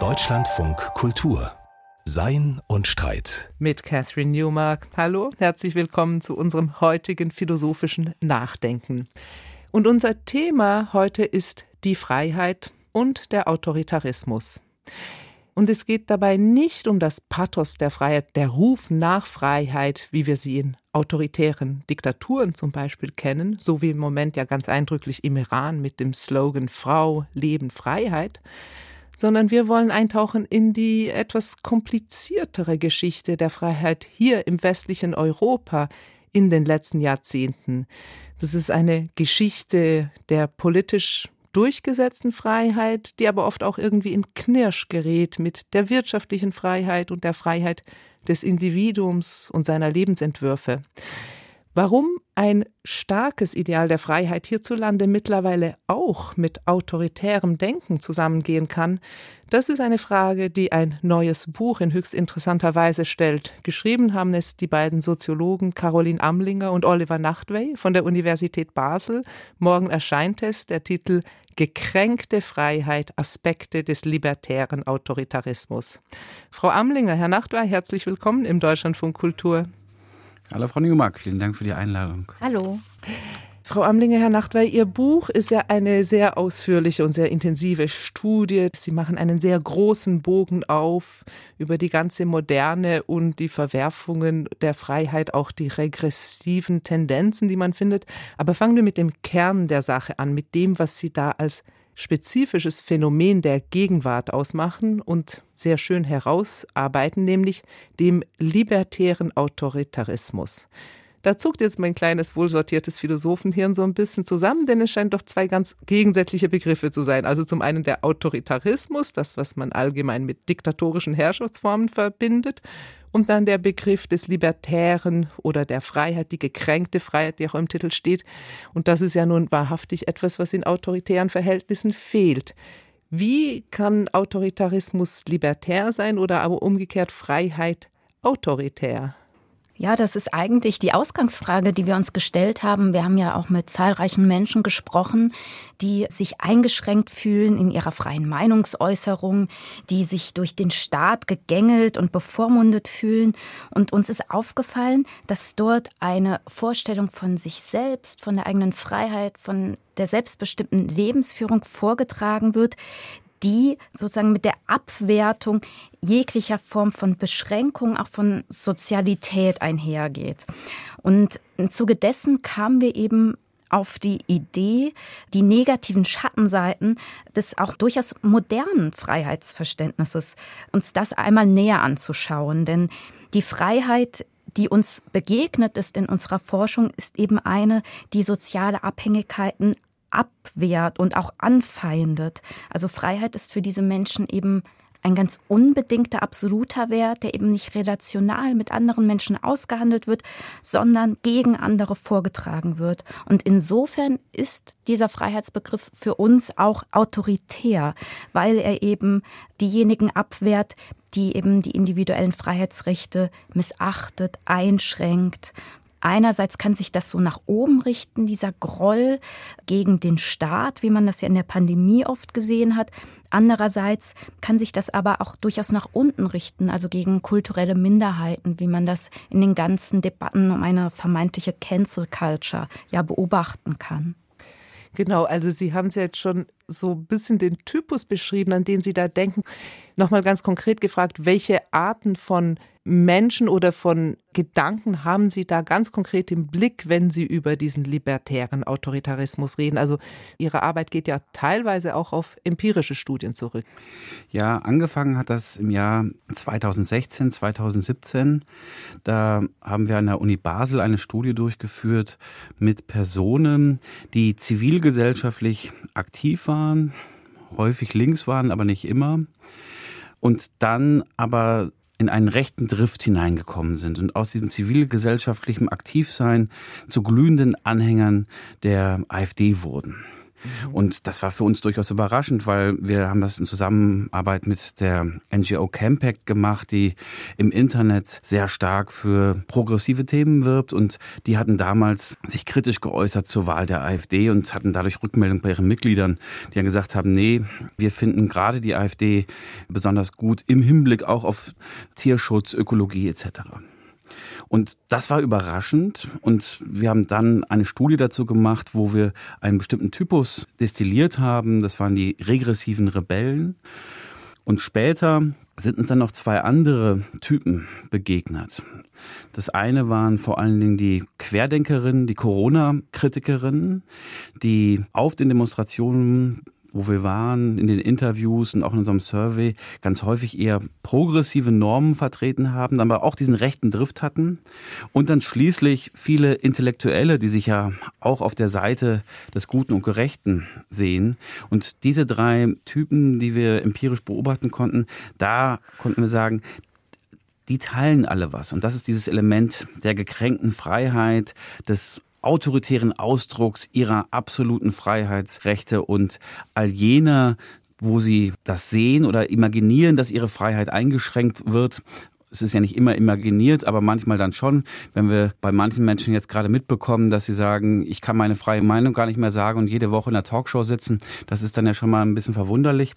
Deutschlandfunk Kultur sein und Streit. Mit Catherine Newmark. Hallo, herzlich willkommen zu unserem heutigen philosophischen Nachdenken. Und unser Thema heute ist die Freiheit und der Autoritarismus. Und es geht dabei nicht um das Pathos der Freiheit, der Ruf nach Freiheit, wie wir sie in autoritären Diktaturen zum Beispiel kennen, so wie im Moment ja ganz eindrücklich im Iran mit dem Slogan Frau, Leben, Freiheit, sondern wir wollen eintauchen in die etwas kompliziertere Geschichte der Freiheit hier im westlichen Europa in den letzten Jahrzehnten. Das ist eine Geschichte der politisch durchgesetzten Freiheit, die aber oft auch irgendwie in Knirsch gerät mit der wirtschaftlichen Freiheit und der Freiheit des Individuums und seiner Lebensentwürfe. Warum ein starkes Ideal der Freiheit hierzulande mittlerweile auch mit autoritärem Denken zusammengehen kann, das ist eine Frage, die ein neues Buch in höchst interessanter Weise stellt. Geschrieben haben es die beiden Soziologen Caroline Amlinger und Oliver Nachtwey von der Universität Basel. Morgen erscheint es, der Titel Gekränkte Freiheit, Aspekte des libertären Autoritarismus. Frau Amlinger, Herr Nachtwey, herzlich willkommen im Deutschlandfunk Kultur. Hallo Frau Newmark, vielen Dank für die Einladung. Hallo. Frau Amlinger, Herr Nachtwey, Ihr Buch ist ja eine sehr ausführliche und sehr intensive Studie. Sie machen einen sehr großen Bogen auf über die ganze Moderne und die Verwerfungen der Freiheit, auch die regressiven Tendenzen, die man findet. Aber fangen wir mit dem Kern der Sache an, mit dem, was Sie da als spezifisches Phänomen der Gegenwart ausmachen und sehr schön herausarbeiten, nämlich dem libertären Autoritarismus. Da zuckt jetzt mein kleines, wohlsortiertes Philosophenhirn so ein bisschen zusammen, denn es scheint doch zwei ganz gegensätzliche Begriffe zu sein. Also zum einen der Autoritarismus, das, was man allgemein mit diktatorischen Herrschaftsformen verbindet, und dann der Begriff des Libertären oder der Freiheit, die gekränkte Freiheit, die auch im Titel steht. Und das ist ja nun wahrhaftig etwas, was in autoritären Verhältnissen fehlt. Wie kann Autoritarismus libertär sein oder aber umgekehrt Freiheit autoritär? Ja, das ist eigentlich die Ausgangsfrage, die wir uns gestellt haben. Wir haben ja auch mit zahlreichen Menschen gesprochen, die sich eingeschränkt fühlen in ihrer freien Meinungsäußerung, die sich durch den Staat gegängelt und bevormundet fühlen. Und uns ist aufgefallen, dass dort eine Vorstellung von sich selbst, von der eigenen Freiheit, von der selbstbestimmten Lebensführung vorgetragen wird, die sozusagen mit der Abwertung jeglicher Form von Beschränkung, auch von Sozialität einhergeht. Und im Zuge dessen kamen wir eben auf die Idee, die negativen Schattenseiten des auch durchaus modernen Freiheitsverständnisses, uns das einmal näher anzuschauen. Denn die Freiheit die uns begegnet ist in unserer Forschung, ist eben eine, die soziale Abhängigkeiten abwehrt und auch anfeindet. Also Freiheit ist für diese Menschen eben ein ganz unbedingter, absoluter Wert, der eben nicht relational mit anderen Menschen ausgehandelt wird, sondern gegen andere vorgetragen wird. Und insofern ist dieser Freiheitsbegriff für uns auch autoritär, weil er eben diejenigen abwehrt, die eben die individuellen Freiheitsrechte missachtet, einschränkt, Einerseits kann sich das so nach oben richten, dieser Groll gegen den Staat, wie man das ja in der Pandemie oft gesehen hat. Andererseits kann sich das aber auch durchaus nach unten richten, also gegen kulturelle Minderheiten, wie man das in den ganzen Debatten um eine vermeintliche Cancel Culture ja beobachten kann. Genau, also Sie haben es jetzt schon so ein bisschen den Typus beschrieben, an den Sie da denken. Nochmal ganz konkret gefragt, welche Arten von Menschen oder von Gedanken haben Sie da ganz konkret im Blick, wenn Sie über diesen libertären Autoritarismus reden? Also Ihre Arbeit geht ja teilweise auch auf empirische Studien zurück. Ja, angefangen hat das im Jahr 2016, 2017. Da haben wir an der Uni Basel eine Studie durchgeführt mit Personen, die zivilgesellschaftlich aktiv waren, häufig links waren, aber nicht immer. Und dann aber in einen rechten Drift hineingekommen sind und aus diesem zivilgesellschaftlichen Aktivsein zu glühenden Anhängern der AfD wurden. Mhm. Und das war für uns durchaus überraschend, weil wir haben das in Zusammenarbeit mit der NGO Campact gemacht, die im Internet sehr stark für progressive Themen wirbt und die hatten damals sich kritisch geäußert zur Wahl der AfD und hatten dadurch Rückmeldung bei ihren Mitgliedern, die dann gesagt haben, nee, wir finden gerade die AfD besonders gut im Hinblick auch auf Tierschutz, Ökologie etc. Und das war überraschend. Und wir haben dann eine Studie dazu gemacht, wo wir einen bestimmten Typus destilliert haben. Das waren die regressiven Rebellen. Und später sind uns dann noch zwei andere Typen begegnet. Das eine waren vor allen Dingen die Querdenkerinnen, die Corona-Kritikerinnen, die auf den Demonstrationen wo wir waren, in den Interviews und auch in unserem Survey, ganz häufig eher progressive Normen vertreten haben, aber auch diesen rechten Drift hatten. Und dann schließlich viele Intellektuelle, die sich ja auch auf der Seite des Guten und Gerechten sehen. Und diese drei Typen, die wir empirisch beobachten konnten, da konnten wir sagen, die teilen alle was. Und das ist dieses Element der gekränkten Freiheit, des autoritären Ausdrucks ihrer absoluten Freiheitsrechte und all jener, wo sie das sehen oder imaginieren, dass ihre Freiheit eingeschränkt wird, es ist ja nicht immer imaginiert, aber manchmal dann schon, wenn wir bei manchen Menschen jetzt gerade mitbekommen, dass sie sagen, ich kann meine freie Meinung gar nicht mehr sagen und jede Woche in der Talkshow sitzen, das ist dann ja schon mal ein bisschen verwunderlich.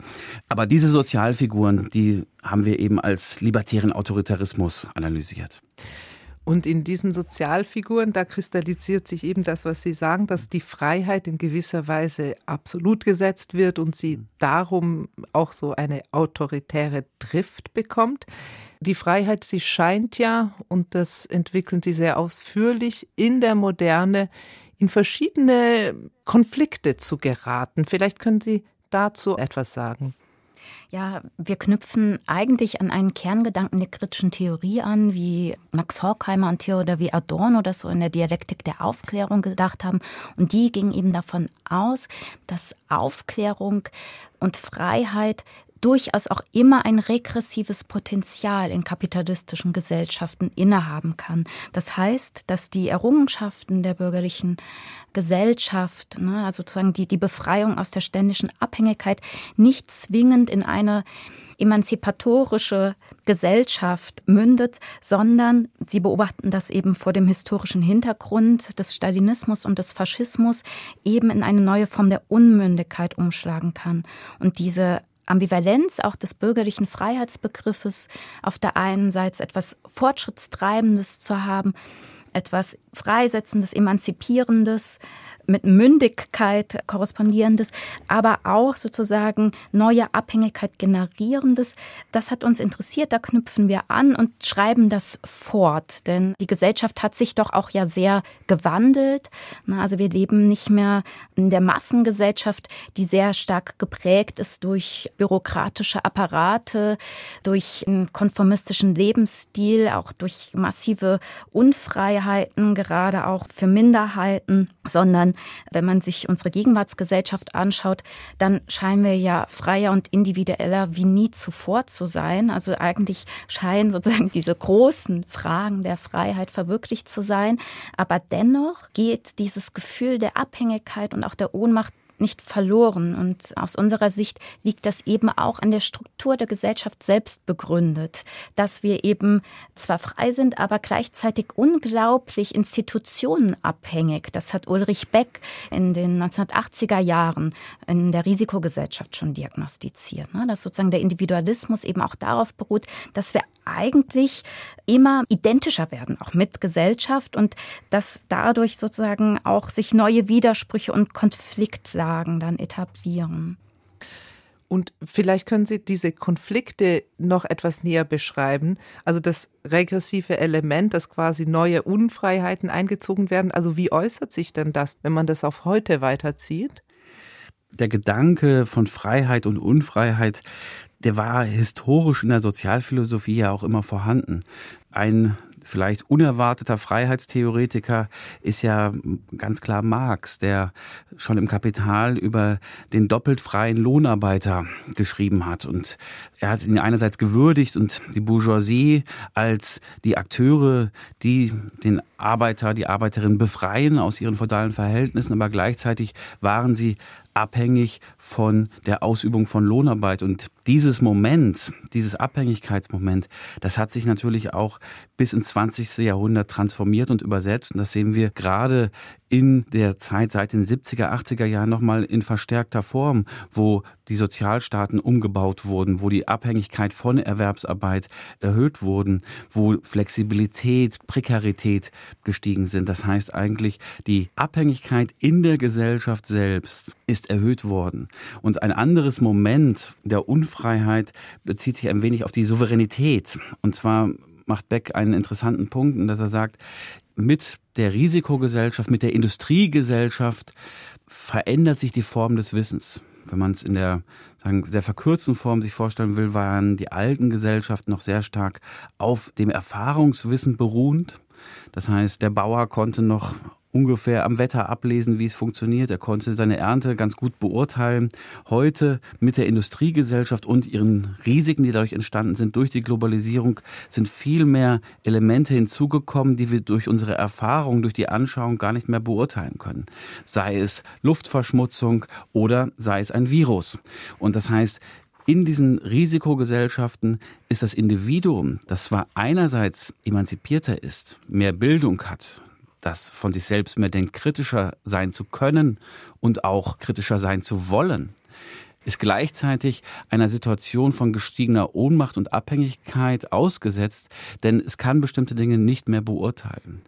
Aber diese Sozialfiguren, die haben wir eben als libertären Autoritarismus analysiert. Und in diesen Sozialfiguren, da kristallisiert sich eben das, was Sie sagen, dass die Freiheit in gewisser Weise absolut gesetzt wird und sie darum auch so eine autoritäre Drift bekommt. Die Freiheit, sie scheint ja, und das entwickeln Sie sehr ausführlich, in der Moderne in verschiedene Konflikte zu geraten. Vielleicht können Sie dazu etwas sagen. Ja, wir knüpfen eigentlich an einen Kerngedanken der kritischen Theorie an, wie Max Horkheimer und Theodor wie Adorno das so in der Dialektik der Aufklärung gedacht haben. Und die gingen eben davon aus, dass Aufklärung und Freiheit durchaus auch immer ein regressives Potenzial in kapitalistischen Gesellschaften innehaben kann. Das heißt, dass die Errungenschaften der bürgerlichen Gesellschaft, ne, also sozusagen die, die Befreiung aus der ständischen Abhängigkeit, nicht zwingend in eine emanzipatorische Gesellschaft mündet, sondern sie beobachten das eben vor dem historischen Hintergrund des Stalinismus und des Faschismus eben in eine neue Form der Unmündigkeit umschlagen kann. Und diese Ambivalenz auch des bürgerlichen Freiheitsbegriffes, auf der einen Seite etwas Fortschrittstreibendes zu haben, etwas Freisetzendes, Emanzipierendes, mit Mündigkeit korrespondierendes, aber auch sozusagen neue Abhängigkeit generierendes. Das hat uns interessiert, da knüpfen wir an und schreiben das fort, denn die Gesellschaft hat sich doch auch ja sehr gewandelt. Also wir leben nicht mehr in der Massengesellschaft, die sehr stark geprägt ist durch bürokratische Apparate, durch einen konformistischen Lebensstil, auch durch massive Unfreiheiten, gerade auch für Minderheiten, sondern wenn man sich unsere Gegenwartsgesellschaft anschaut, dann scheinen wir ja freier und individueller wie nie zuvor zu sein. Also eigentlich scheinen sozusagen diese großen Fragen der Freiheit verwirklicht zu sein. Aber dennoch geht dieses Gefühl der Abhängigkeit und auch der Ohnmacht nicht verloren. Und aus unserer Sicht liegt das eben auch an der Struktur der Gesellschaft selbst begründet, dass wir eben zwar frei sind, aber gleichzeitig unglaublich institutionenabhängig. Das hat Ulrich Beck in den 1980er Jahren in der Risikogesellschaft schon diagnostiziert, ne? dass sozusagen der Individualismus eben auch darauf beruht, dass wir eigentlich immer identischer werden, auch mit Gesellschaft und dass dadurch sozusagen auch sich neue Widersprüche und Konfliktlagen dann etablieren. Und vielleicht können Sie diese Konflikte noch etwas näher beschreiben. Also das regressive Element, dass quasi neue Unfreiheiten eingezogen werden. Also wie äußert sich denn das, wenn man das auf heute weiterzieht? Der Gedanke von Freiheit und Unfreiheit, der war historisch in der Sozialphilosophie ja auch immer vorhanden. Ein vielleicht unerwarteter Freiheitstheoretiker ist ja ganz klar Marx, der schon im Kapital über den doppelt freien Lohnarbeiter geschrieben hat. Und er hat ihn einerseits gewürdigt und die Bourgeoisie als die Akteure, die den Arbeiter, die Arbeiterin befreien aus ihren feudalen Verhältnissen, aber gleichzeitig waren sie abhängig von der Ausübung von Lohnarbeit. Und dieses Moment, dieses Abhängigkeitsmoment, das hat sich natürlich auch bis ins 20. Jahrhundert transformiert und übersetzt. Und das sehen wir gerade in der Zeit seit den 70er, 80er Jahren nochmal in verstärkter Form, wo die Sozialstaaten umgebaut wurden, wo die Abhängigkeit von Erwerbsarbeit erhöht wurden, wo Flexibilität, Prekarität gestiegen sind. Das heißt eigentlich, die Abhängigkeit in der Gesellschaft selbst ist erhöht worden. Und ein anderes Moment der Unfreiheit bezieht sich ein wenig auf die Souveränität. Und zwar macht Beck einen interessanten Punkt, dass er sagt, mit der Risikogesellschaft, mit der Industriegesellschaft verändert sich die Form des Wissens. Wenn man es in der sagen, sehr verkürzten Form sich vorstellen will, waren die alten Gesellschaften noch sehr stark auf dem Erfahrungswissen beruhend. Das heißt, der Bauer konnte noch ungefähr am Wetter ablesen, wie es funktioniert. Er konnte seine Ernte ganz gut beurteilen. Heute mit der Industriegesellschaft und ihren Risiken, die dadurch entstanden sind, durch die Globalisierung, sind viel mehr Elemente hinzugekommen, die wir durch unsere Erfahrung, durch die Anschauung gar nicht mehr beurteilen können. Sei es Luftverschmutzung oder sei es ein Virus. Und das heißt, in diesen Risikogesellschaften ist das Individuum, das zwar einerseits emanzipierter ist, mehr Bildung hat, das von sich selbst mehr denkt, kritischer sein zu können und auch kritischer sein zu wollen, ist gleichzeitig einer Situation von gestiegener Ohnmacht und Abhängigkeit ausgesetzt, denn es kann bestimmte Dinge nicht mehr beurteilen.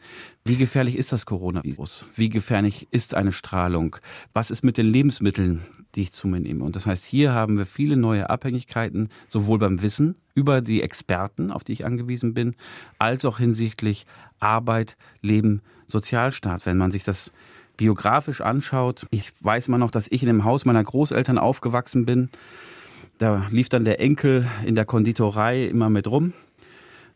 Wie gefährlich ist das Coronavirus? Wie gefährlich ist eine Strahlung? Was ist mit den Lebensmitteln, die ich zu mir nehme? Und das heißt, hier haben wir viele neue Abhängigkeiten, sowohl beim Wissen über die Experten, auf die ich angewiesen bin, als auch hinsichtlich Arbeit, Leben, Sozialstaat. Wenn man sich das biografisch anschaut, ich weiß mal noch, dass ich in dem Haus meiner Großeltern aufgewachsen bin. Da lief dann der Enkel in der Konditorei immer mit rum.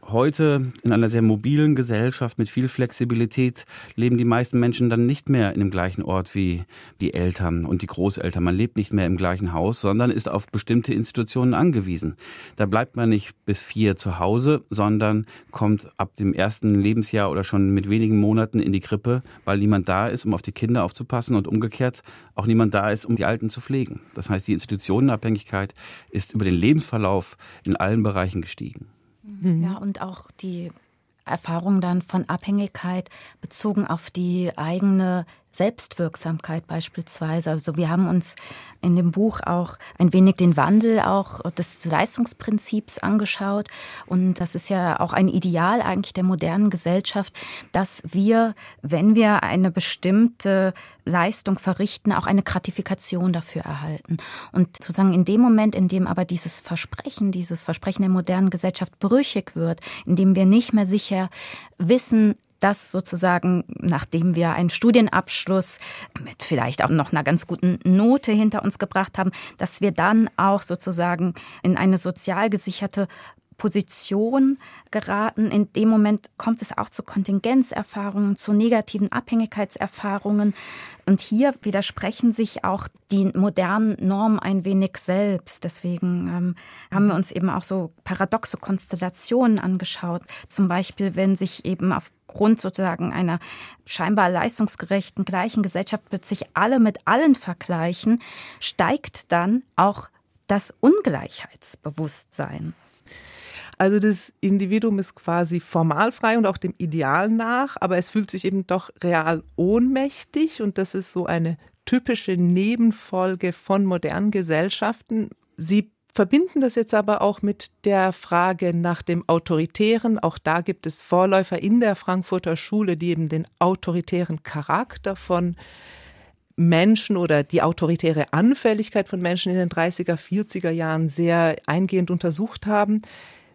Heute in einer sehr mobilen Gesellschaft mit viel Flexibilität leben die meisten Menschen dann nicht mehr in dem gleichen Ort wie die Eltern und die Großeltern. Man lebt nicht mehr im gleichen Haus, sondern ist auf bestimmte Institutionen angewiesen. Da bleibt man nicht bis vier zu Hause, sondern kommt ab dem ersten Lebensjahr oder schon mit wenigen Monaten in die Krippe, weil niemand da ist, um auf die Kinder aufzupassen und umgekehrt auch niemand da ist, um die Alten zu pflegen. Das heißt, die Institutionenabhängigkeit ist über den Lebensverlauf in allen Bereichen gestiegen. Mhm. Ja, und auch die Erfahrung dann von Abhängigkeit bezogen auf die eigene Selbstwirksamkeit beispielsweise. Also wir haben uns in dem Buch auch ein wenig den Wandel auch des Leistungsprinzips angeschaut. Und das ist ja auch ein Ideal eigentlich der modernen Gesellschaft, dass wir, wenn wir eine bestimmte Leistung verrichten, auch eine Gratifikation dafür erhalten. Und sozusagen in dem Moment, in dem aber dieses Versprechen, dieses Versprechen der modernen Gesellschaft brüchig wird, in dem wir nicht mehr sicher wissen, dass sozusagen, nachdem wir einen Studienabschluss mit vielleicht auch noch einer ganz guten Note hinter uns gebracht haben, dass wir dann auch sozusagen in eine sozial gesicherte Position geraten. In dem Moment kommt es auch zu Kontingenzerfahrungen, zu negativen Abhängigkeitserfahrungen. Und hier widersprechen sich auch die modernen Normen ein wenig selbst. Deswegen ähm, haben wir uns eben auch so paradoxe Konstellationen angeschaut. Zum Beispiel, wenn sich eben aufgrund sozusagen einer scheinbar leistungsgerechten gleichen Gesellschaft plötzlich alle mit allen vergleichen, steigt dann auch das Ungleichheitsbewusstsein. Also das Individuum ist quasi formal frei und auch dem Ideal nach, aber es fühlt sich eben doch real ohnmächtig und das ist so eine typische Nebenfolge von modernen Gesellschaften. Sie verbinden das jetzt aber auch mit der Frage nach dem Autoritären. Auch da gibt es Vorläufer in der Frankfurter Schule, die eben den autoritären Charakter von Menschen oder die autoritäre Anfälligkeit von Menschen in den 30er, 40er Jahren sehr eingehend untersucht haben.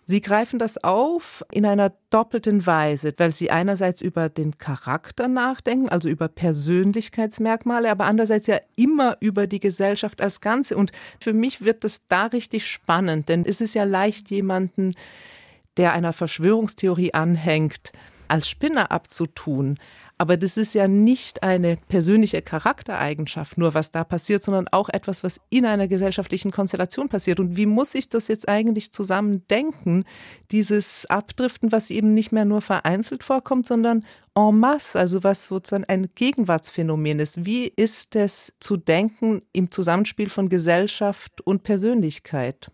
Sie greifen das auf in einer doppelten Weise, weil Sie einerseits über den Charakter nachdenken, also über Persönlichkeitsmerkmale, aber andererseits ja immer über die Gesellschaft als Ganze. Und für mich wird das da richtig spannend, denn es ist ja leicht, jemanden, der einer Verschwörungstheorie anhängt, als Spinner abzutun. Aber das ist ja nicht eine persönliche Charaktereigenschaft, nur was da passiert, sondern auch etwas, was in einer gesellschaftlichen Konstellation passiert. Und wie muss ich das jetzt eigentlich zusammen denken? Dieses Abdriften, was eben nicht mehr nur vereinzelt vorkommt, sondern en masse, also was sozusagen ein Gegenwartsphänomen ist. Wie ist es zu denken im Zusammenspiel von Gesellschaft und Persönlichkeit?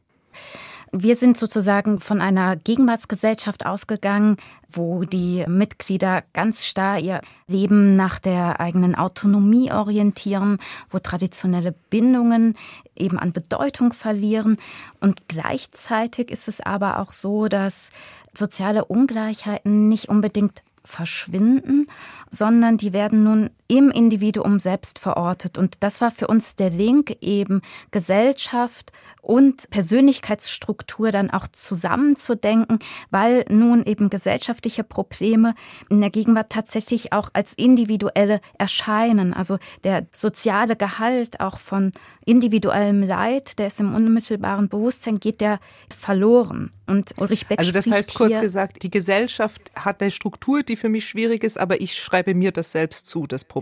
Wir sind sozusagen von einer Gegenwartsgesellschaft ausgegangen, wo die Mitglieder ganz starr ihr Leben nach der eigenen Autonomie orientieren, wo traditionelle Bindungen eben an Bedeutung verlieren. Und gleichzeitig ist es aber auch so, dass soziale Ungleichheiten nicht unbedingt verschwinden, sondern die werden nun im Individuum selbst verortet. Und das war für uns der Link eben Gesellschaft und Persönlichkeitsstruktur dann auch zusammenzudenken, weil nun eben gesellschaftliche Probleme in der Gegenwart tatsächlich auch als individuelle erscheinen. Also der soziale Gehalt auch von individuellem Leid, der ist im unmittelbaren Bewusstsein, geht der verloren. Und Ulrich Beck Also das heißt kurz gesagt, die Gesellschaft hat eine Struktur, die für mich schwierig ist, aber ich schreibe mir das selbst zu, das Problem.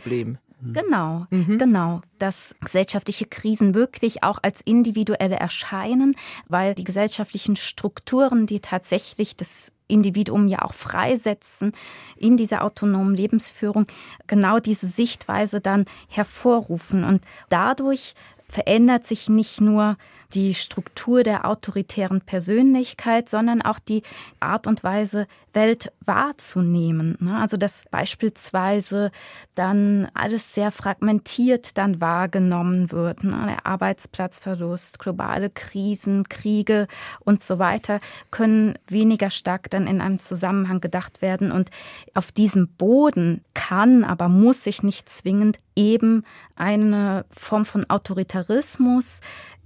Mhm. Genau, mhm. genau. Dass gesellschaftliche Krisen wirklich auch als individuelle erscheinen, weil die gesellschaftlichen Strukturen, die tatsächlich das Individuum ja auch freisetzen in dieser autonomen Lebensführung, genau diese Sichtweise dann hervorrufen. Und dadurch verändert sich nicht nur die Struktur der autoritären Persönlichkeit, sondern auch die Art und Weise, Welt wahrzunehmen. Ne? Also dass beispielsweise dann alles sehr fragmentiert dann wahrgenommen wird. Ne? Der Arbeitsplatzverlust, globale Krisen, Kriege und so weiter können weniger stark dann in einem Zusammenhang gedacht werden. Und auf diesem Boden kann, aber muss sich nicht zwingend eben eine Form von Autoritarismus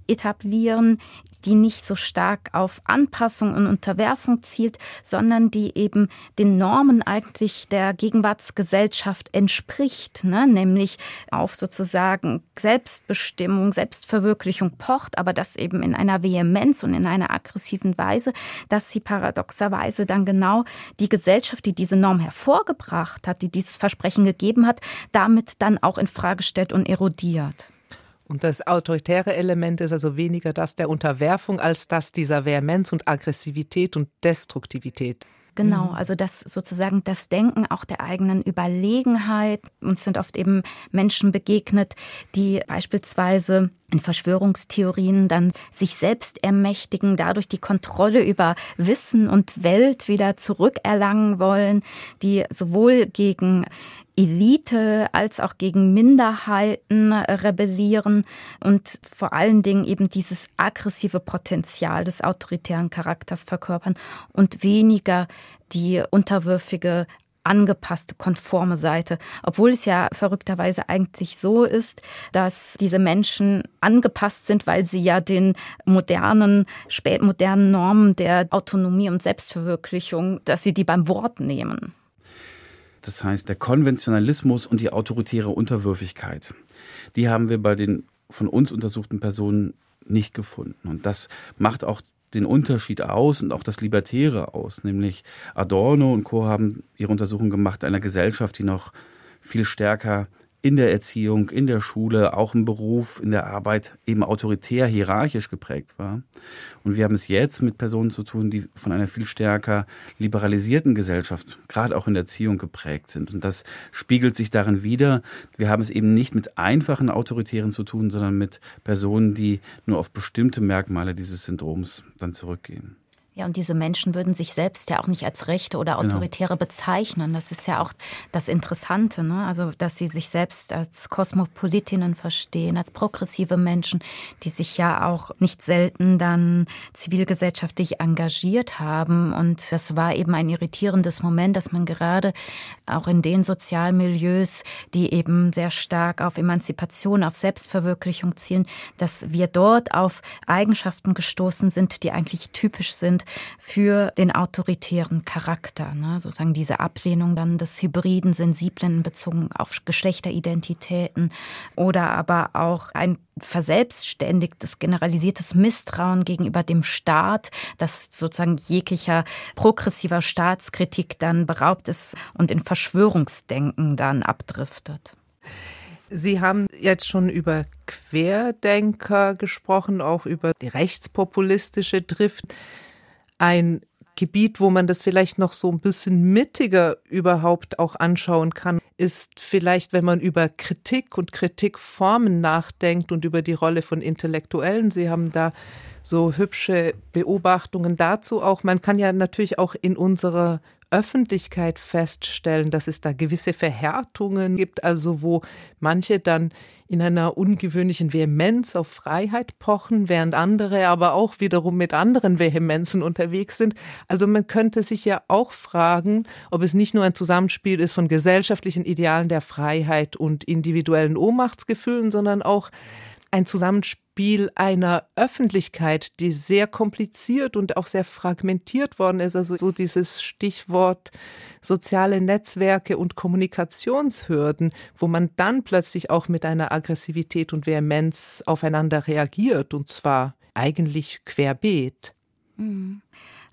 etablieren, die nicht so stark auf Anpassung und Unterwerfung zielt, sondern die eben den Normen eigentlich der Gegenwartsgesellschaft entspricht, ne? nämlich auf sozusagen Selbstbestimmung, Selbstverwirklichung pocht, aber das eben in einer Vehemenz und in einer aggressiven Weise, dass sie paradoxerweise dann genau die Gesellschaft, die diese Norm hervorgebracht hat, die dieses Versprechen gegeben hat, damit dann auch in Frage stellt und erodiert. Und das autoritäre Element ist also weniger das der Unterwerfung als das dieser Vehemenz und Aggressivität und Destruktivität. Genau, mhm. also das sozusagen das Denken auch der eigenen Überlegenheit. Uns sind oft eben Menschen begegnet, die beispielsweise in Verschwörungstheorien dann sich selbst ermächtigen, dadurch die Kontrolle über Wissen und Welt wieder zurückerlangen wollen, die sowohl gegen Elite als auch gegen Minderheiten rebellieren und vor allen Dingen eben dieses aggressive Potenzial des autoritären Charakters verkörpern und weniger die unterwürfige angepasste, konforme Seite. Obwohl es ja verrückterweise eigentlich so ist, dass diese Menschen angepasst sind, weil sie ja den modernen, spätmodernen Normen der Autonomie und Selbstverwirklichung, dass sie die beim Wort nehmen. Das heißt, der Konventionalismus und die autoritäre Unterwürfigkeit, die haben wir bei den von uns untersuchten Personen nicht gefunden. Und das macht auch den Unterschied aus und auch das Libertäre aus. Nämlich Adorno und Co. haben ihre Untersuchung gemacht einer Gesellschaft, die noch viel stärker in der Erziehung, in der Schule, auch im Beruf, in der Arbeit eben autoritär, hierarchisch geprägt war. Und wir haben es jetzt mit Personen zu tun, die von einer viel stärker liberalisierten Gesellschaft, gerade auch in der Erziehung geprägt sind. Und das spiegelt sich darin wieder. Wir haben es eben nicht mit einfachen Autoritären zu tun, sondern mit Personen, die nur auf bestimmte Merkmale dieses Syndroms dann zurückgehen. Ja, und diese Menschen würden sich selbst ja auch nicht als Rechte oder genau. Autoritäre genau. bezeichnen. Das ist ja auch das Interessante, ne? Also, dass sie sich selbst als Kosmopolitinnen verstehen, als progressive Menschen, die sich ja auch nicht selten dann zivilgesellschaftlich engagiert haben. Und das war eben ein irritierendes Moment, dass man gerade auch in den Sozialmilieus, die eben sehr stark auf Emanzipation, auf Selbstverwirklichung zielen, dass wir dort auf Eigenschaften gestoßen sind, die eigentlich typisch sind für den autoritären Charakter. Ne? Sozusagen diese Ablehnung dann des hybriden, sensiblen bezogen auf Geschlechteridentitäten oder aber auch ein verselbstständigtes, generalisiertes Misstrauen gegenüber dem Staat, das sozusagen jeglicher progressiver Staatskritik dann beraubt ist und in Verschwörungsdenken dann abdriftet. Sie haben jetzt schon über Querdenker gesprochen, auch über die rechtspopulistische Drift. Ein Gebiet, wo man das vielleicht noch so ein bisschen mittiger überhaupt auch anschauen kann, ist vielleicht, wenn man über Kritik und Kritikformen nachdenkt und über die Rolle von Intellektuellen. Sie haben da so hübsche Beobachtungen dazu auch. Man kann ja natürlich auch in unserer Öffentlichkeit feststellen, dass es da gewisse Verhärtungen gibt, also wo manche dann in einer ungewöhnlichen Vehemenz auf Freiheit pochen, während andere aber auch wiederum mit anderen Vehemenzen unterwegs sind. Also man könnte sich ja auch fragen, ob es nicht nur ein Zusammenspiel ist von gesellschaftlichen Idealen der Freiheit und individuellen Ohnmachtsgefühlen, sondern auch ein Zusammenspiel einer Öffentlichkeit, die sehr kompliziert und auch sehr fragmentiert worden ist. Also so dieses Stichwort soziale Netzwerke und Kommunikationshürden, wo man dann plötzlich auch mit einer Aggressivität und Vehemenz aufeinander reagiert und zwar eigentlich querbeet. Mhm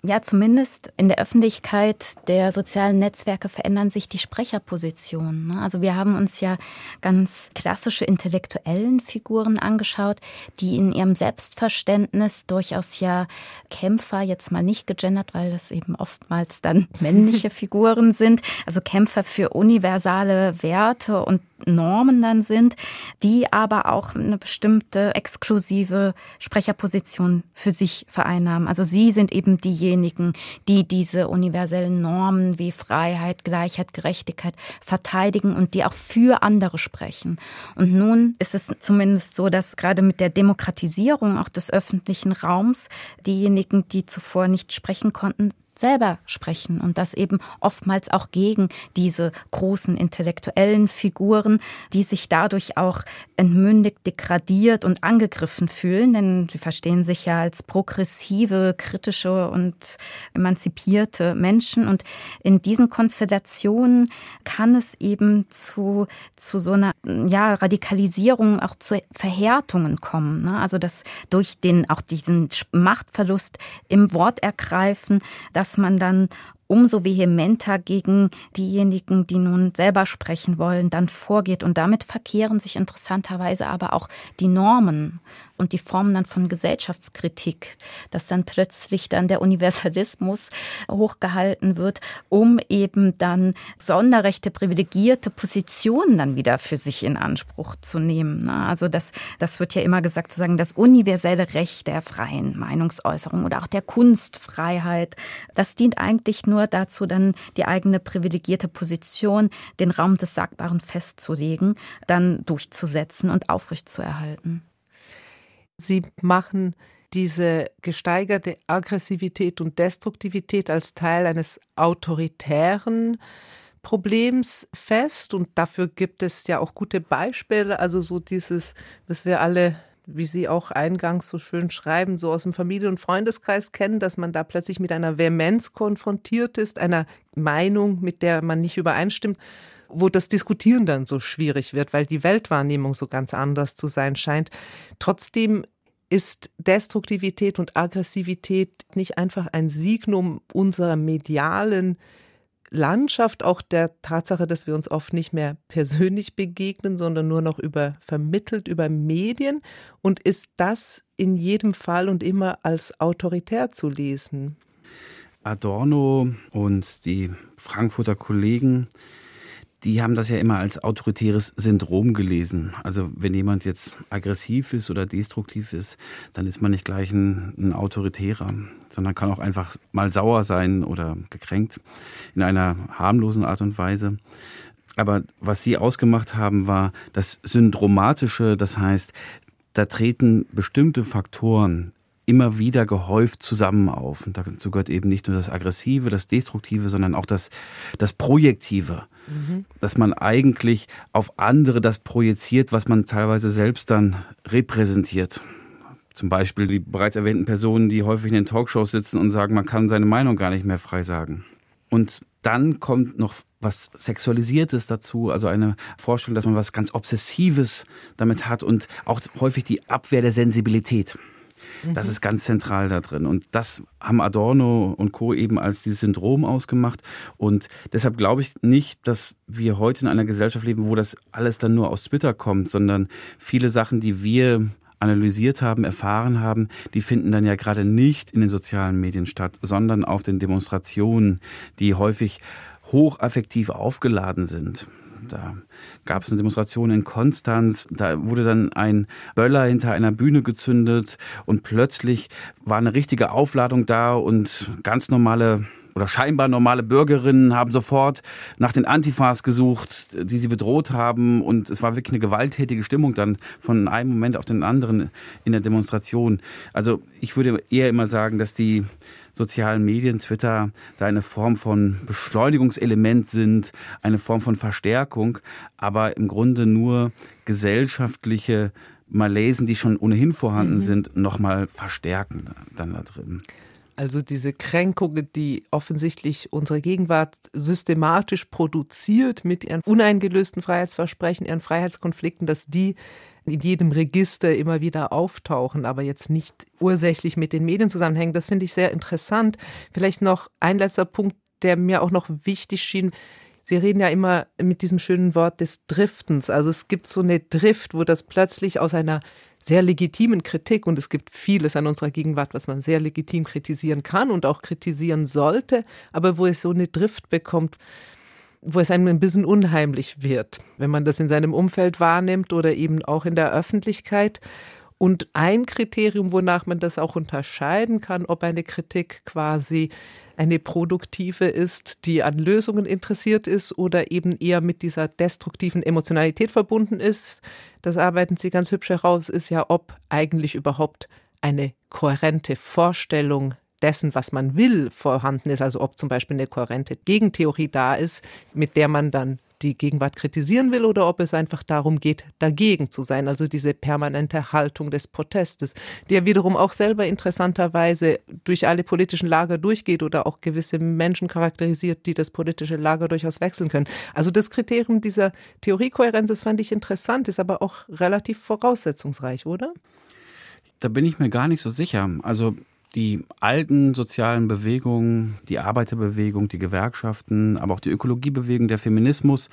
ja, zumindest in der Öffentlichkeit der sozialen Netzwerke verändern sich die Sprecherpositionen. Ne? Also wir haben uns ja ganz klassische intellektuellen Figuren angeschaut, die in ihrem Selbstverständnis durchaus ja Kämpfer, jetzt mal nicht gegendert, weil das eben oftmals dann männliche Figuren sind, also Kämpfer für universale Werte und Normen dann sind, die aber auch eine bestimmte exklusive Sprecherposition für sich vereinnahmen. Also sie sind eben diejenigen, die diese universellen Normen wie Freiheit, Gleichheit, Gerechtigkeit verteidigen und die auch für andere sprechen. Und nun ist es zumindest so, dass gerade mit der Demokratisierung auch des öffentlichen Raums diejenigen, die zuvor nicht sprechen konnten, selber sprechen und das eben oftmals auch gegen diese großen intellektuellen Figuren, die sich dadurch auch entmündigt, degradiert und angegriffen fühlen, denn sie verstehen sich ja als progressive, kritische und emanzipierte Menschen und in diesen Konstellationen kann es eben zu, zu so einer ja, Radikalisierung, auch zu Verhärtungen kommen. Ne? Also dass durch den auch diesen Machtverlust im Wort ergreifen, dass man dann umso vehementer gegen diejenigen, die nun selber sprechen wollen, dann vorgeht. Und damit verkehren sich interessanterweise aber auch die Normen und die Formen dann von Gesellschaftskritik, dass dann plötzlich dann der Universalismus hochgehalten wird, um eben dann Sonderrechte, privilegierte Positionen dann wieder für sich in Anspruch zu nehmen. Also das, das wird ja immer gesagt, sozusagen das universelle Recht der freien Meinungsäußerung oder auch der Kunstfreiheit, das dient eigentlich nur dazu, dann die eigene privilegierte Position, den Raum des Sagbaren festzulegen, dann durchzusetzen und aufrechtzuerhalten. Sie machen diese gesteigerte Aggressivität und Destruktivität als Teil eines autoritären Problems fest und dafür gibt es ja auch gute Beispiele, also so dieses, was wir alle, wie Sie auch eingangs so schön schreiben, so aus dem Familien- und Freundeskreis kennen, dass man da plötzlich mit einer Vehemenz konfrontiert ist, einer Meinung, mit der man nicht übereinstimmt wo das Diskutieren dann so schwierig wird, weil die Weltwahrnehmung so ganz anders zu sein scheint. Trotzdem ist Destruktivität und Aggressivität nicht einfach ein Signum unserer medialen Landschaft, auch der Tatsache, dass wir uns oft nicht mehr persönlich begegnen, sondern nur noch über vermittelt über Medien und ist das in jedem Fall und immer als autoritär zu lesen? Adorno und die Frankfurter Kollegen die haben das ja immer als autoritäres Syndrom gelesen. Also wenn jemand jetzt aggressiv ist oder destruktiv ist, dann ist man nicht gleich ein, ein Autoritärer, sondern kann auch einfach mal sauer sein oder gekränkt in einer harmlosen Art und Weise. Aber was sie ausgemacht haben, war das Syndromatische, das heißt, da treten bestimmte Faktoren immer wieder gehäuft zusammen auf. Und dazu gehört eben nicht nur das Aggressive, das Destruktive, sondern auch das, das Projektive. Mhm. Dass man eigentlich auf andere das projiziert, was man teilweise selbst dann repräsentiert. Zum Beispiel die bereits erwähnten Personen, die häufig in den Talkshows sitzen und sagen, man kann seine Meinung gar nicht mehr frei sagen. Und dann kommt noch was Sexualisiertes dazu, also eine Vorstellung, dass man was ganz Obsessives damit hat und auch häufig die Abwehr der Sensibilität. Das ist ganz zentral da drin. Und das haben Adorno und Co. eben als dieses Syndrom ausgemacht. Und deshalb glaube ich nicht, dass wir heute in einer Gesellschaft leben, wo das alles dann nur aus Twitter kommt, sondern viele Sachen, die wir analysiert haben, erfahren haben, die finden dann ja gerade nicht in den sozialen Medien statt, sondern auf den Demonstrationen, die häufig hochaffektiv aufgeladen sind. Da gab es eine Demonstration in Konstanz, da wurde dann ein Böller hinter einer Bühne gezündet und plötzlich war eine richtige Aufladung da und ganz normale oder scheinbar normale Bürgerinnen haben sofort nach den Antifas gesucht, die sie bedroht haben. Und es war wirklich eine gewalttätige Stimmung dann von einem Moment auf den anderen in der Demonstration. Also ich würde eher immer sagen, dass die sozialen Medien, Twitter, da eine Form von Beschleunigungselement sind, eine Form von Verstärkung, aber im Grunde nur gesellschaftliche Malesen, die schon ohnehin vorhanden mhm. sind, nochmal verstärken dann da drin. Also diese Kränkungen, die offensichtlich unsere Gegenwart systematisch produziert mit ihren uneingelösten Freiheitsversprechen, ihren Freiheitskonflikten, dass die in jedem Register immer wieder auftauchen, aber jetzt nicht ursächlich mit den Medien zusammenhängen. Das finde ich sehr interessant. Vielleicht noch ein letzter Punkt, der mir auch noch wichtig schien. Sie reden ja immer mit diesem schönen Wort des Driftens. Also es gibt so eine Drift, wo das plötzlich aus einer sehr legitimen Kritik und es gibt vieles an unserer Gegenwart, was man sehr legitim kritisieren kann und auch kritisieren sollte, aber wo es so eine Drift bekommt, wo es einem ein bisschen unheimlich wird, wenn man das in seinem Umfeld wahrnimmt oder eben auch in der Öffentlichkeit. Und ein Kriterium, wonach man das auch unterscheiden kann, ob eine Kritik quasi eine produktive ist, die an Lösungen interessiert ist oder eben eher mit dieser destruktiven Emotionalität verbunden ist, das arbeiten Sie ganz hübsch heraus, ist ja, ob eigentlich überhaupt eine kohärente Vorstellung dessen, was man will, vorhanden ist, also ob zum Beispiel eine kohärente Gegentheorie da ist, mit der man dann die Gegenwart kritisieren will oder ob es einfach darum geht, dagegen zu sein. Also diese permanente Haltung des Protestes, die ja wiederum auch selber interessanterweise durch alle politischen Lager durchgeht oder auch gewisse Menschen charakterisiert, die das politische Lager durchaus wechseln können. Also das Kriterium dieser Theoriekohärenz, das fand ich interessant, ist aber auch relativ voraussetzungsreich, oder? Da bin ich mir gar nicht so sicher. Also die alten sozialen Bewegungen, die Arbeiterbewegung, die Gewerkschaften, aber auch die Ökologiebewegung, der Feminismus,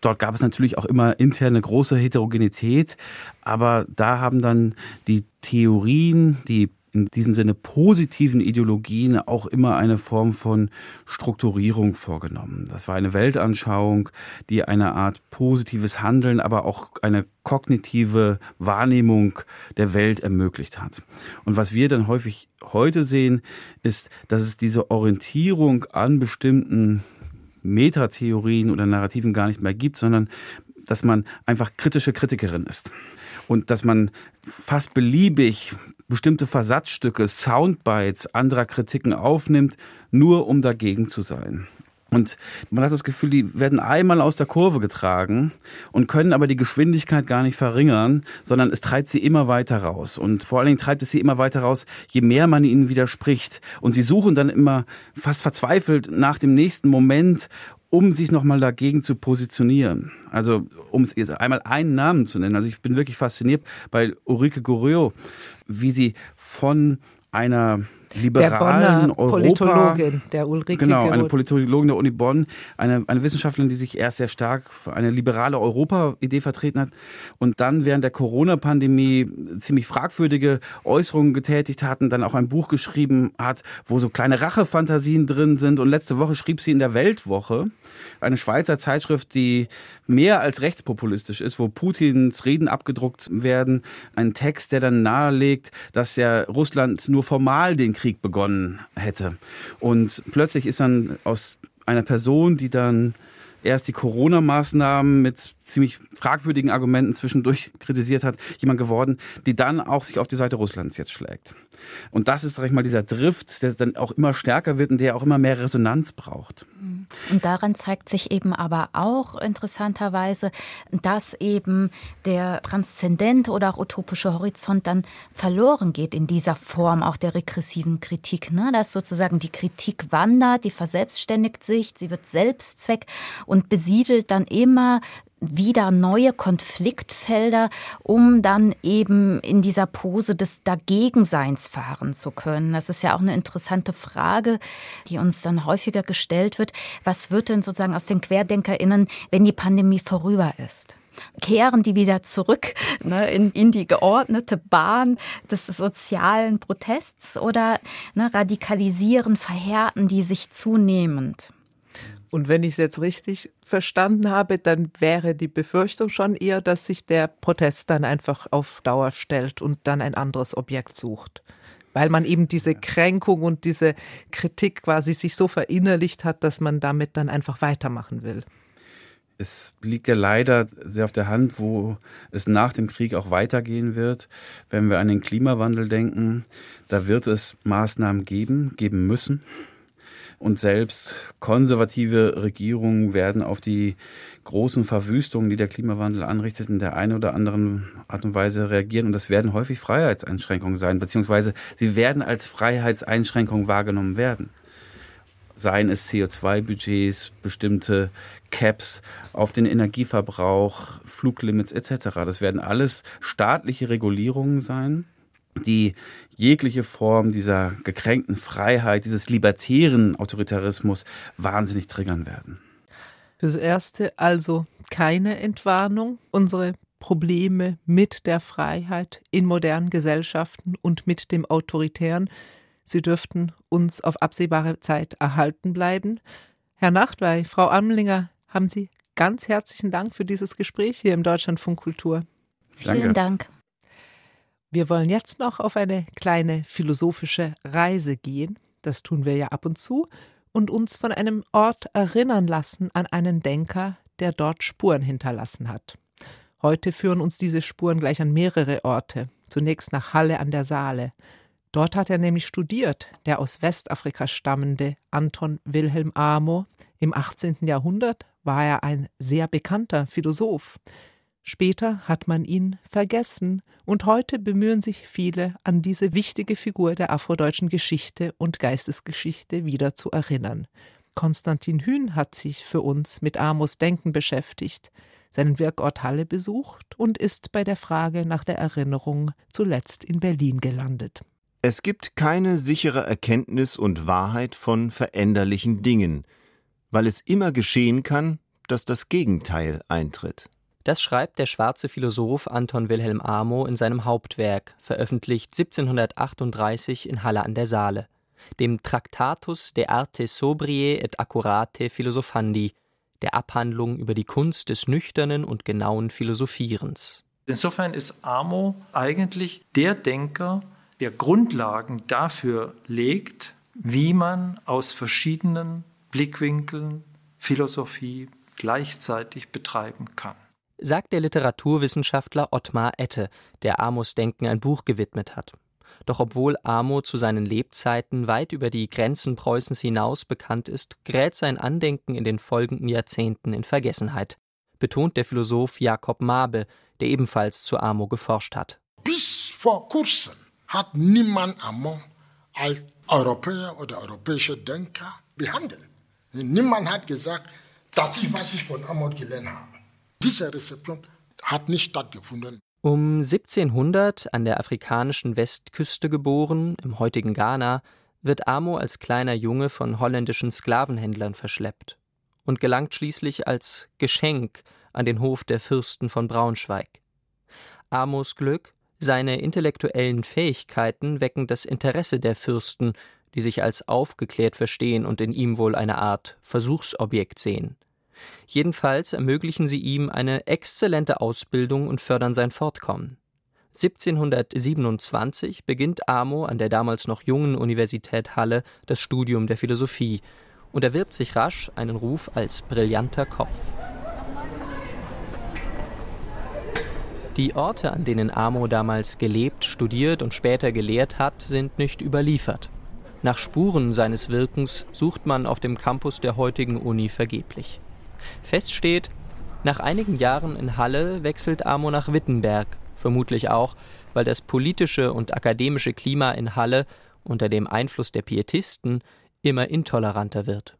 dort gab es natürlich auch immer interne große Heterogenität, aber da haben dann die Theorien, die in diesem Sinne positiven Ideologien auch immer eine Form von Strukturierung vorgenommen. Das war eine Weltanschauung, die eine Art positives Handeln, aber auch eine kognitive Wahrnehmung der Welt ermöglicht hat. Und was wir dann häufig heute sehen, ist, dass es diese Orientierung an bestimmten Metatheorien oder Narrativen gar nicht mehr gibt, sondern dass man einfach kritische Kritikerin ist und dass man fast beliebig bestimmte Versatzstücke, Soundbites anderer Kritiken aufnimmt, nur um dagegen zu sein. Und man hat das Gefühl, die werden einmal aus der Kurve getragen und können aber die Geschwindigkeit gar nicht verringern, sondern es treibt sie immer weiter raus. Und vor allen Dingen treibt es sie immer weiter raus, je mehr man ihnen widerspricht. Und sie suchen dann immer fast verzweifelt nach dem nächsten Moment, um sich nochmal dagegen zu positionieren. Also, um es jetzt einmal einen Namen zu nennen. Also, ich bin wirklich fasziniert bei Ulrike Goreo, wie sie von einer liberalen der Bonner Europa. Politologin, der Ulrike Genau, eine Politologin der Uni Bonn, eine, eine Wissenschaftlerin, die sich erst sehr stark für eine liberale Europa-Idee vertreten hat und dann während der Corona-Pandemie ziemlich fragwürdige Äußerungen getätigt hat und dann auch ein Buch geschrieben hat, wo so kleine Rachefantasien drin sind. Und letzte Woche schrieb sie in der Weltwoche, eine Schweizer Zeitschrift, die mehr als rechtspopulistisch ist, wo Putins Reden abgedruckt werden, ein Text, der dann nahelegt, dass ja Russland nur formal den Krieg begonnen hätte. Und plötzlich ist dann aus einer Person, die dann erst die Corona-Maßnahmen mit ziemlich fragwürdigen Argumenten zwischendurch kritisiert hat, jemand geworden, die dann auch sich auf die Seite Russlands jetzt schlägt. Und das ist, sag ich mal, dieser Drift, der dann auch immer stärker wird und der auch immer mehr Resonanz braucht. Und daran zeigt sich eben aber auch interessanterweise, dass eben der transzendente oder auch utopische Horizont dann verloren geht in dieser Form auch der regressiven Kritik. Ne? Dass sozusagen die Kritik wandert, die verselbstständigt sich, sie wird Selbstzweck und besiedelt dann immer wieder neue Konfliktfelder, um dann eben in dieser Pose des Dagegenseins fahren zu können. Das ist ja auch eine interessante Frage, die uns dann häufiger gestellt wird. Was wird denn sozusagen aus den QuerdenkerInnen, wenn die Pandemie vorüber ist? kehren die wieder zurück ne, in, in, die geordnete Bahn des sozialen Protests oder ne, radikalisieren, verhärten die sich zunehmend? Und wenn ich es jetzt richtig verstanden habe, dann wäre die Befürchtung schon eher, dass sich der Protest dann einfach auf Dauer stellt und dann ein anderes Objekt sucht. Weil man eben diese Kränkung und diese Kritik quasi sich so verinnerlicht hat, dass man damit dann einfach weitermachen will. Es liegt ja leider sehr auf der Hand, wo es nach dem Krieg auch weitergehen wird. Wenn wir an den Klimawandel denken, da wird es Maßnahmen geben, geben müssen und selbst konservative Regierungen werden auf die großen Verwüstungen, die der Klimawandel anrichtet, in der einen oder anderen Art und Weise reagieren. Und das werden häufig Freiheitseinschränkungen sein, beziehungsweise sie werden als Freiheitseinschränkungen wahrgenommen werden. Seien es CO2-Budgets, bestimmte Caps auf den Energieverbrauch, Fluglimits etc. Das werden alles staatliche Regulierungen sein, die jegliche Form dieser gekränkten Freiheit, dieses libertären Autoritarismus wahnsinnig triggern werden. Fürs Erste also keine Entwarnung. Unsere Probleme mit der Freiheit in modernen Gesellschaften und mit dem Autoritären, sie dürften uns auf absehbare Zeit erhalten bleiben. Herr Nachtwey, Frau Amlinger, haben Sie ganz herzlichen Dank für dieses Gespräch hier im Deutschlandfunk Kultur. Vielen Dank. Wir wollen jetzt noch auf eine kleine philosophische Reise gehen, das tun wir ja ab und zu, und uns von einem Ort erinnern lassen an einen Denker, der dort Spuren hinterlassen hat. Heute führen uns diese Spuren gleich an mehrere Orte, zunächst nach Halle an der Saale. Dort hat er nämlich studiert, der aus Westafrika stammende Anton Wilhelm Amo. Im 18. Jahrhundert war er ein sehr bekannter Philosoph. Später hat man ihn vergessen, und heute bemühen sich viele, an diese wichtige Figur der afrodeutschen Geschichte und Geistesgeschichte wieder zu erinnern. Konstantin Hühn hat sich für uns mit Amos Denken beschäftigt, seinen Wirkort Halle besucht und ist bei der Frage nach der Erinnerung zuletzt in Berlin gelandet. Es gibt keine sichere Erkenntnis und Wahrheit von veränderlichen Dingen, weil es immer geschehen kann, dass das Gegenteil eintritt. Das schreibt der schwarze Philosoph Anton Wilhelm Amo in seinem Hauptwerk, veröffentlicht 1738 in Halle an der Saale, dem Tractatus de arte sobrie et accurate philosophandi, der Abhandlung über die Kunst des nüchternen und genauen Philosophierens. Insofern ist Amo eigentlich der Denker, der Grundlagen dafür legt, wie man aus verschiedenen Blickwinkeln Philosophie gleichzeitig betreiben kann sagt der Literaturwissenschaftler Ottmar Ette, der Amos Denken ein Buch gewidmet hat. Doch obwohl Amo zu seinen Lebzeiten weit über die Grenzen Preußens hinaus bekannt ist, gerät sein Andenken in den folgenden Jahrzehnten in Vergessenheit, betont der Philosoph Jakob Mabe, der ebenfalls zu Amo geforscht hat. Bis vor kurzem hat niemand Amo als Europäer oder europäischer Denker behandelt. Niemand hat gesagt, das ist, was ich von Amo gelernt habe. Diese Rezeption hat nicht stattgefunden. Um 1700 an der afrikanischen Westküste geboren, im heutigen Ghana, wird Amo als kleiner Junge von holländischen Sklavenhändlern verschleppt und gelangt schließlich als Geschenk an den Hof der Fürsten von Braunschweig. Amos Glück, seine intellektuellen Fähigkeiten wecken das Interesse der Fürsten, die sich als aufgeklärt verstehen und in ihm wohl eine Art Versuchsobjekt sehen. Jedenfalls ermöglichen sie ihm eine exzellente Ausbildung und fördern sein Fortkommen. 1727 beginnt Amo an der damals noch jungen Universität Halle das Studium der Philosophie und erwirbt sich rasch einen Ruf als brillanter Kopf. Die Orte, an denen Amo damals gelebt, studiert und später gelehrt hat, sind nicht überliefert. Nach Spuren seines Wirkens sucht man auf dem Campus der heutigen Uni vergeblich. Fest steht, nach einigen Jahren in Halle wechselt Amo nach Wittenberg, vermutlich auch, weil das politische und akademische Klima in Halle unter dem Einfluss der Pietisten immer intoleranter wird.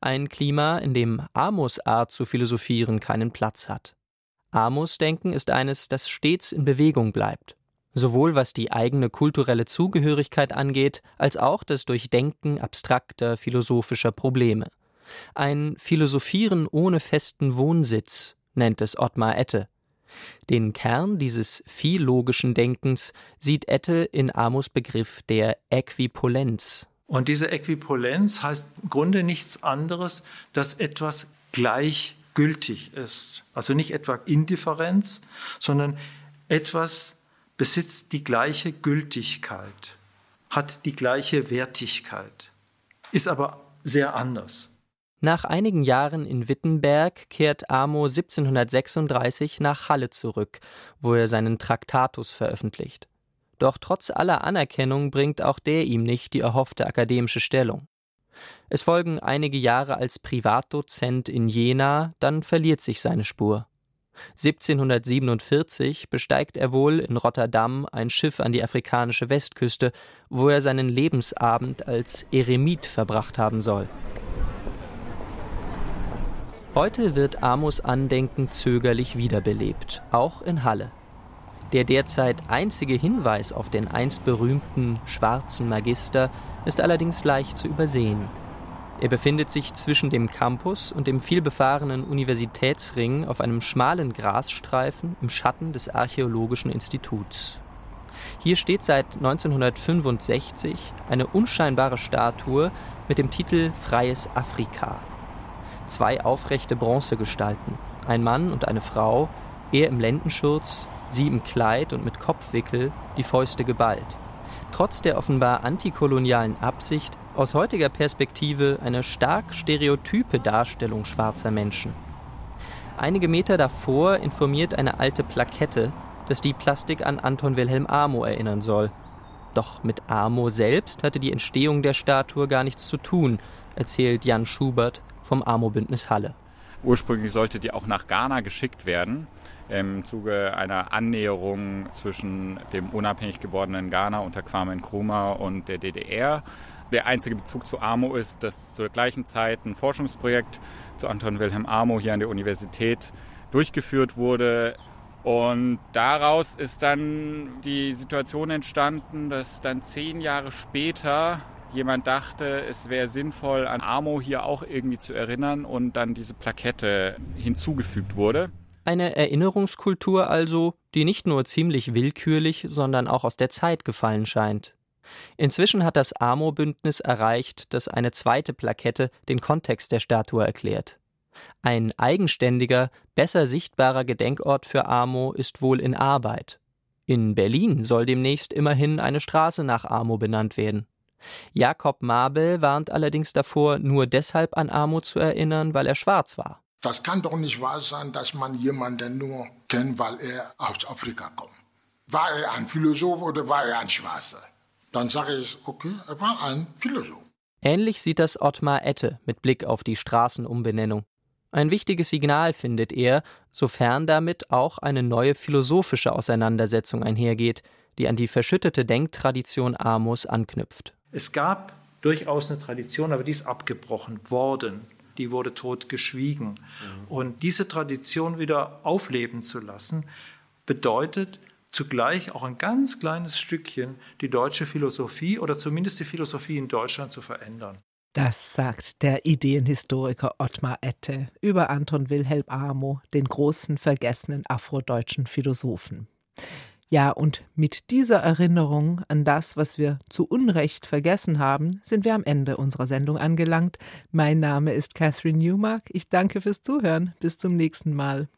Ein Klima, in dem Amos Art zu philosophieren keinen Platz hat. Amos Denken ist eines, das stets in Bewegung bleibt, sowohl was die eigene kulturelle Zugehörigkeit angeht, als auch das Durchdenken abstrakter philosophischer Probleme. Ein Philosophieren ohne festen Wohnsitz nennt es Ottmar Ette. Den Kern dieses philologischen Denkens sieht Ette in Amos Begriff der Äquipolenz. Und diese Äquipolenz heißt im Grunde nichts anderes, dass etwas gleichgültig ist. Also nicht etwa Indifferenz, sondern etwas besitzt die gleiche Gültigkeit, hat die gleiche Wertigkeit, ist aber sehr anders. Nach einigen Jahren in Wittenberg kehrt Amo 1736 nach Halle zurück, wo er seinen Traktatus veröffentlicht. Doch trotz aller Anerkennung bringt auch der ihm nicht die erhoffte akademische Stellung. Es folgen einige Jahre als Privatdozent in Jena, dann verliert sich seine Spur. 1747 besteigt er wohl in Rotterdam ein Schiff an die afrikanische Westküste, wo er seinen Lebensabend als Eremit verbracht haben soll. Heute wird Amos Andenken zögerlich wiederbelebt, auch in Halle. Der derzeit einzige Hinweis auf den einst berühmten schwarzen Magister ist allerdings leicht zu übersehen. Er befindet sich zwischen dem Campus und dem vielbefahrenen Universitätsring auf einem schmalen Grasstreifen im Schatten des Archäologischen Instituts. Hier steht seit 1965 eine unscheinbare Statue mit dem Titel Freies Afrika zwei aufrechte Bronzegestalten, ein Mann und eine Frau, er im Lendenschurz, sie im Kleid und mit Kopfwickel, die Fäuste geballt. Trotz der offenbar antikolonialen Absicht, aus heutiger Perspektive eine stark stereotype Darstellung schwarzer Menschen. Einige Meter davor informiert eine alte Plakette, dass die Plastik an Anton Wilhelm Amo erinnern soll. Doch mit Amo selbst hatte die Entstehung der Statue gar nichts zu tun, erzählt Jan Schubert, vom AMO-Bündnis Halle. Ursprünglich sollte die auch nach Ghana geschickt werden, im Zuge einer Annäherung zwischen dem unabhängig gewordenen Ghana unter Kwame Nkrumah und der DDR. Der einzige Bezug zu AMO ist, dass zur gleichen Zeit ein Forschungsprojekt zu Anton Wilhelm AMO hier an der Universität durchgeführt wurde. Und daraus ist dann die Situation entstanden, dass dann zehn Jahre später jemand dachte, es wäre sinnvoll, an Amo hier auch irgendwie zu erinnern und dann diese Plakette hinzugefügt wurde. Eine Erinnerungskultur also, die nicht nur ziemlich willkürlich, sondern auch aus der Zeit gefallen scheint. Inzwischen hat das AMO-Bündnis erreicht, dass eine zweite Plakette den Kontext der Statue erklärt. Ein eigenständiger, besser sichtbarer Gedenkort für AMO ist wohl in Arbeit. In Berlin soll demnächst immerhin eine Straße nach AMO benannt werden. Jakob Mabel warnt allerdings davor, nur deshalb an Armut zu erinnern, weil er schwarz war. Das kann doch nicht wahr sein, dass man jemanden nur kennt, weil er aus Afrika kommt. War er ein Philosoph oder war er ein Schwarzer? Dann sage ich, okay, er war ein Philosoph. Ähnlich sieht das Ottmar Ette mit Blick auf die Straßenumbenennung. Ein wichtiges Signal findet er, sofern damit auch eine neue philosophische Auseinandersetzung einhergeht, die an die verschüttete Denktradition Amos anknüpft. Es gab durchaus eine Tradition, aber die ist abgebrochen worden. Die wurde totgeschwiegen. Mhm. Und diese Tradition wieder aufleben zu lassen, bedeutet zugleich auch ein ganz kleines Stückchen die deutsche Philosophie oder zumindest die Philosophie in Deutschland zu verändern. Das sagt der Ideenhistoriker Ottmar Ette über Anton Wilhelm Amo, den großen vergessenen afrodeutschen Philosophen. Ja, und mit dieser Erinnerung an das, was wir zu Unrecht vergessen haben, sind wir am Ende unserer Sendung angelangt. Mein Name ist Catherine Newmark. Ich danke fürs Zuhören. Bis zum nächsten Mal.